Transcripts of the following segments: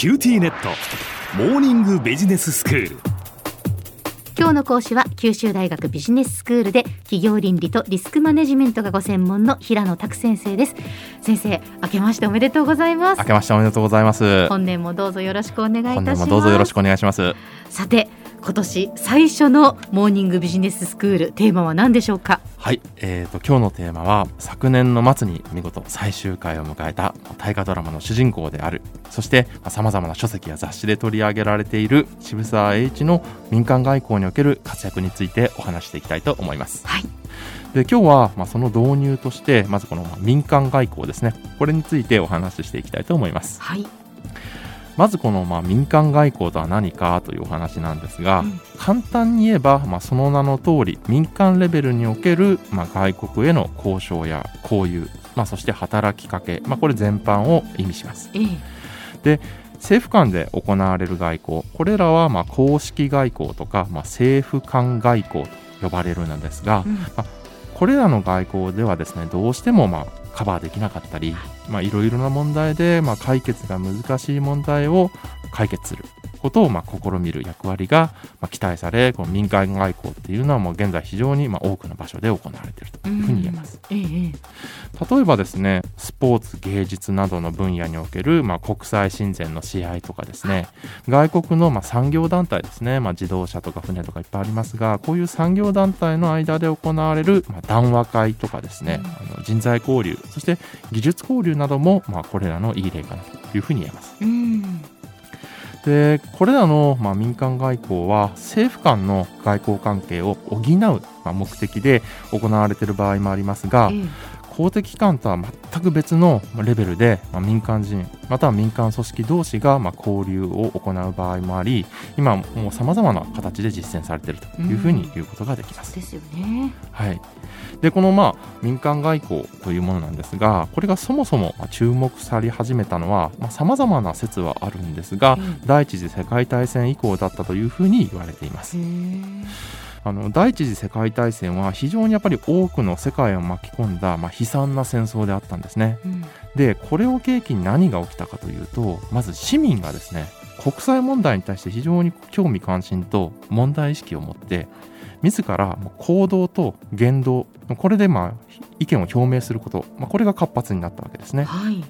QTnet。モーニングビジネススクール。今日の講師は九州大学ビジネススクールで企業倫理とリスクマネジメントがご専門の平野琢先生です。先生明けましておめでとうございます。明けましておめでとうございます。本年もどうぞよろしくお願いいたします。本年もどうぞよろしくお願いします。さて今年最初のモーニングビジネススクールテーマは何でしょうか？はい、えーと今日のテーマは昨年の末に見事最終回を迎えた大河ドラマの主人公である。そしてさまざまな書籍や雑誌で取り上げられている渋沢栄一の民間外交における活躍についてお話していきたいと思います。はい。で今日はまあその導入としてまずこのまあ民間外交ですね。これについてお話ししていきたいと思います。はいまずこのまあ民間外交とは何かというお話なんですが、うん。簡単に言えばまあその名の通り民間レベルにおけるまあ外国への交渉や交友、まあ、そして働きかけ、まあ、これ全般を意味します。ええ。政府間で行われる外交これらはまあ公式外交とか、まあ、政府間外交と呼ばれるのですが、うんこれらの外交ではですねどうしてもまあカバーできなかったりいろいろな問題でまあ解決が難しい問題を解決する。ことをまあ試みる役割がまあ期待されこの民間外交っていうのはもう現在非常にまあ多くの場所で行われているというふうに言えます。うん例えばですねスポーツ芸術などの分野における、まあ、国際親善の試合とかですね外国の、まあ、産業団体ですね、まあ、自動車とか船とかいっぱいありますがこういう産業団体の間で行われる、まあ、談話会とかですね、あの人材交流そして技術交流なども、まあ、これらのいい例かなというふうに言えます。えうんでこれらの、まあ、民間外交は政府間の外交関係を補う、まあ、目的で行われている場合もありますが、ええ。公的機関とは全く別のレベルで、まあ、民間人または民間組織同士がまあ交流を行う場合もあり今もうさまざまな形で実践されているというふうに言うことができます。ですよね。はい、でこのまあ民間外交というものなんですがこれがそもそもまあ注目され始めたのはさまざ、まな説はあるんですが、え第一次世界大戦以降だったというふうに言われています。あの第一次世界大戦は非常にやっぱり多くの世界を巻き込んだ、まあ、悲惨な戦争であったんですね。うんでこれを契機に何が起きたかというとまず市民がですね国際問題に対して非常に興味関心と問題意識を持って自ら行動と言動これでまあ意見を表明すること、まあ、これが活発になったわけですね。はい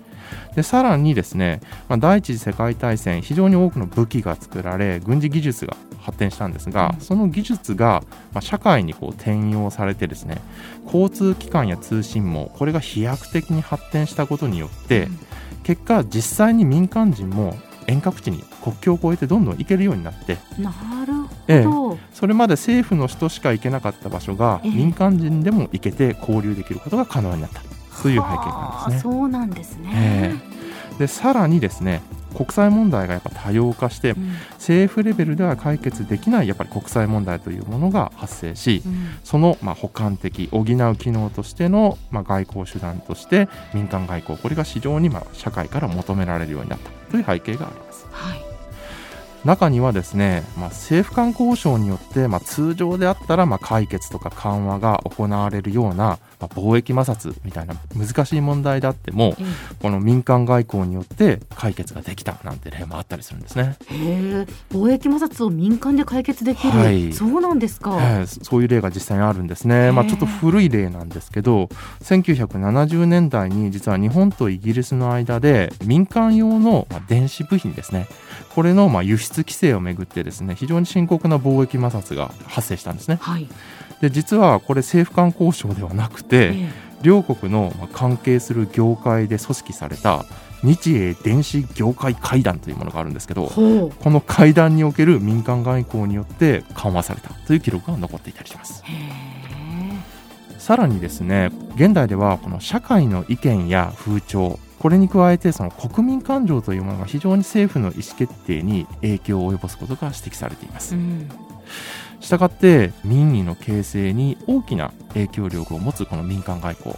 でさらにですね、まあ、第一次世界大戦非常に多くの武器が作られ軍事技術が発展したんですが、うん。その技術が、まあ、社会にこう転用されてですね交通機関や通信網これが飛躍的に発展したことによって、うん。結果実際に民間人も遠隔地に国境を越えてどんどん行けるようになってなるええほど、それまで政府の人しか行けなかった場所がええ。民間人でも行けて交流できることが可能になったという背景なんですね。はあそうなんですね、えでさらにですね国際問題がやっぱ多様化してうん。政府レベルでは解決できないやっぱり国際問題というものが発生しうん。そのまあ補完的補う機能としてのまあ外交手段として民間外交これが非常にまあ社会から求められるようになったという背景があります。はい。中にはですね、まあ、政府間交渉によって、まあ、通常であったらまあ解決とか緩和が行われるような、まあ、貿易摩擦みたいな難しい問題であってもえこの民間外交によって解決ができたなんて例もあったりするんですね。えへえ。貿易摩擦を民間で解決できる、はい。そうなんですか、ええそういう例が実際にあるんですね、まあ、ちょっと古い例なんですけど1970年代に実は日本とイギリスの間で民間用のまあ電子部品ですね。これのまあ輸出規制をめぐってですね非常に深刻な貿易摩擦が発生したんですね。はい、で実はこれ政府間交渉ではなくて、え両国のまあ関係する業界で組織された日英電子業界会談というものがあるんですけえどほこの会談における民間外交によって緩和されたという記録が残っていたりします。さらにですね現代ではこの社会の意見や風潮これに加えてその国民感情というものが非常に政府の意思決定に影響を及ぼすことが指摘されています。うんしたがって民意の形成に大きな影響力を持つこの民間外交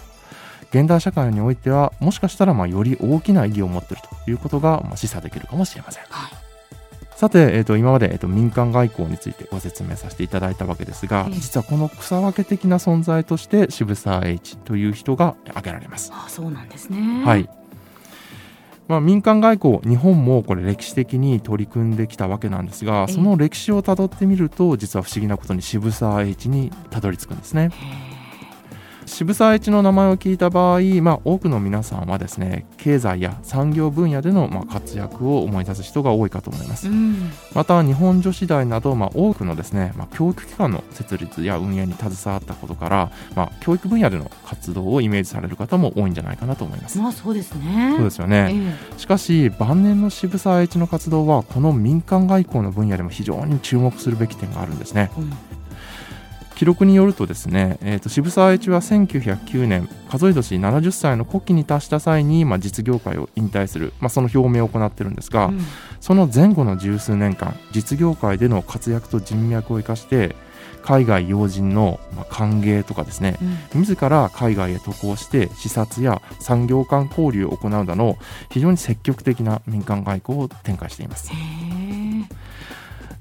現代社会においてはもしかしたらまあより大きな意義を持っているということがまあ示唆できるかもしれません。はい。さて、えー、と今まで、えー、と民間外交についてご説明させていただいたわけですが、ええ。実はこの草分け的な存在として渋沢栄一という人が挙げられます。あそうなんですね。はいまあ、民間外交日本もこれ歴史的に取り組んできたわけなんですがその歴史をたどってみると実は不思議なことに渋沢栄一にたどり着くんですね。渋沢栄一の名前を聞いた場合、まあ、多くの皆さんはですね経済や産業分野でのまあ活躍を思い出す人が多いかと思います、うん、また日本女子大など、まあ、多くのですね、まあ、教育機関の設立や運営に携わったことから、まあ、教育分野での活動をイメージされる方も多いんじゃないかなと思います。まあそうですね。そうですよね、えー、しかし晩年の渋沢栄一の活動はこの民間外交の分野でも非常に注目するべき点があるんですね、うん記録によるとですね、えー、と渋沢栄一は1909年数え年70歳の古希に達した際に、まあ、実業界を引退する、まあ、その表明を行ってるんですが、うん、その前後の十数年間実業界での活躍と人脈を生かして海外要人の歓迎とかですね、うん、自ら海外へ渡航して視察や産業間交流を行うなど非常に積極的な民間外交を展開しています。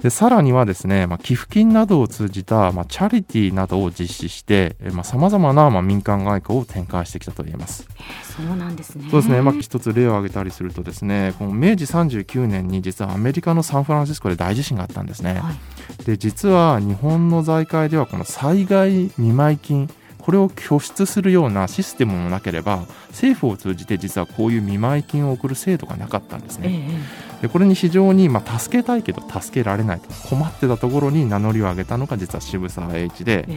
でさらにはですね、まあ、寄付金などを通じた、まあ、チャリティーなどを実施してさまざ、まな、まあ、民間外交を展開してきたと言えます。そうなんですねそうですね、まあ、一つ例を挙げたりするとですねこの明治39年に実はアメリカのサンフランシスコで大地震があったんですね。はい、で実は日本の財界ではこの災害見舞金これを拠出するようなシステムもなければ政府を通じて実はこういう見舞い金を送る制度がなかったんですね。でこれに非常に、まあ、助けたいけど助けられないと。困ってたところに名乗りを上げたのが実は渋沢栄一で、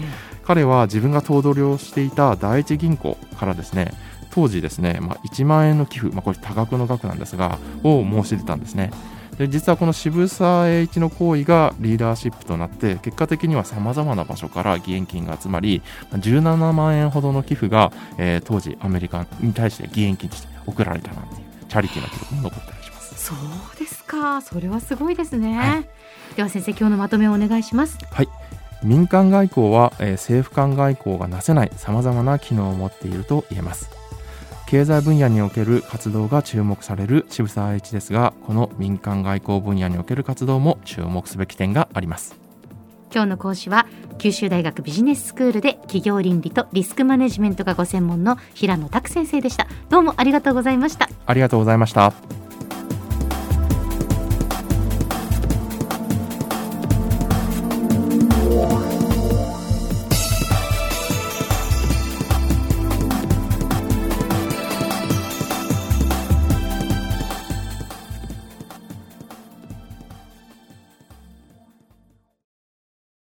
彼は自分が頭取をしていた第一銀行からですね当時ですね、まあ、1万円の寄付、まあ、これ多額の額なんですがを申し出たんですね。で実はこの渋沢栄一の行為がリーダーシップとなって結果的にはさまざまな場所から義援金が集まり17万円ほどの寄付が、えー、当時アメリカに対して義援金として送られたなんていうチャリティーな記録も残ったりしますそうですか。それはすごいですね、はい、では先生今日のまとめをお願いします。はい。民間外交は、えー、政府間外交がなせないさまざまな機能を持っていると言えます。経済分野における活動が注目される渋沢栄一ですがこの民間外交分野における活動も注目すべき点があります。今日の講師は九州大学ビジネススクールで企業倫理とリスクマネジメントがご専門の平野拓先生でした。どうもありがとうございました。ありがとうございました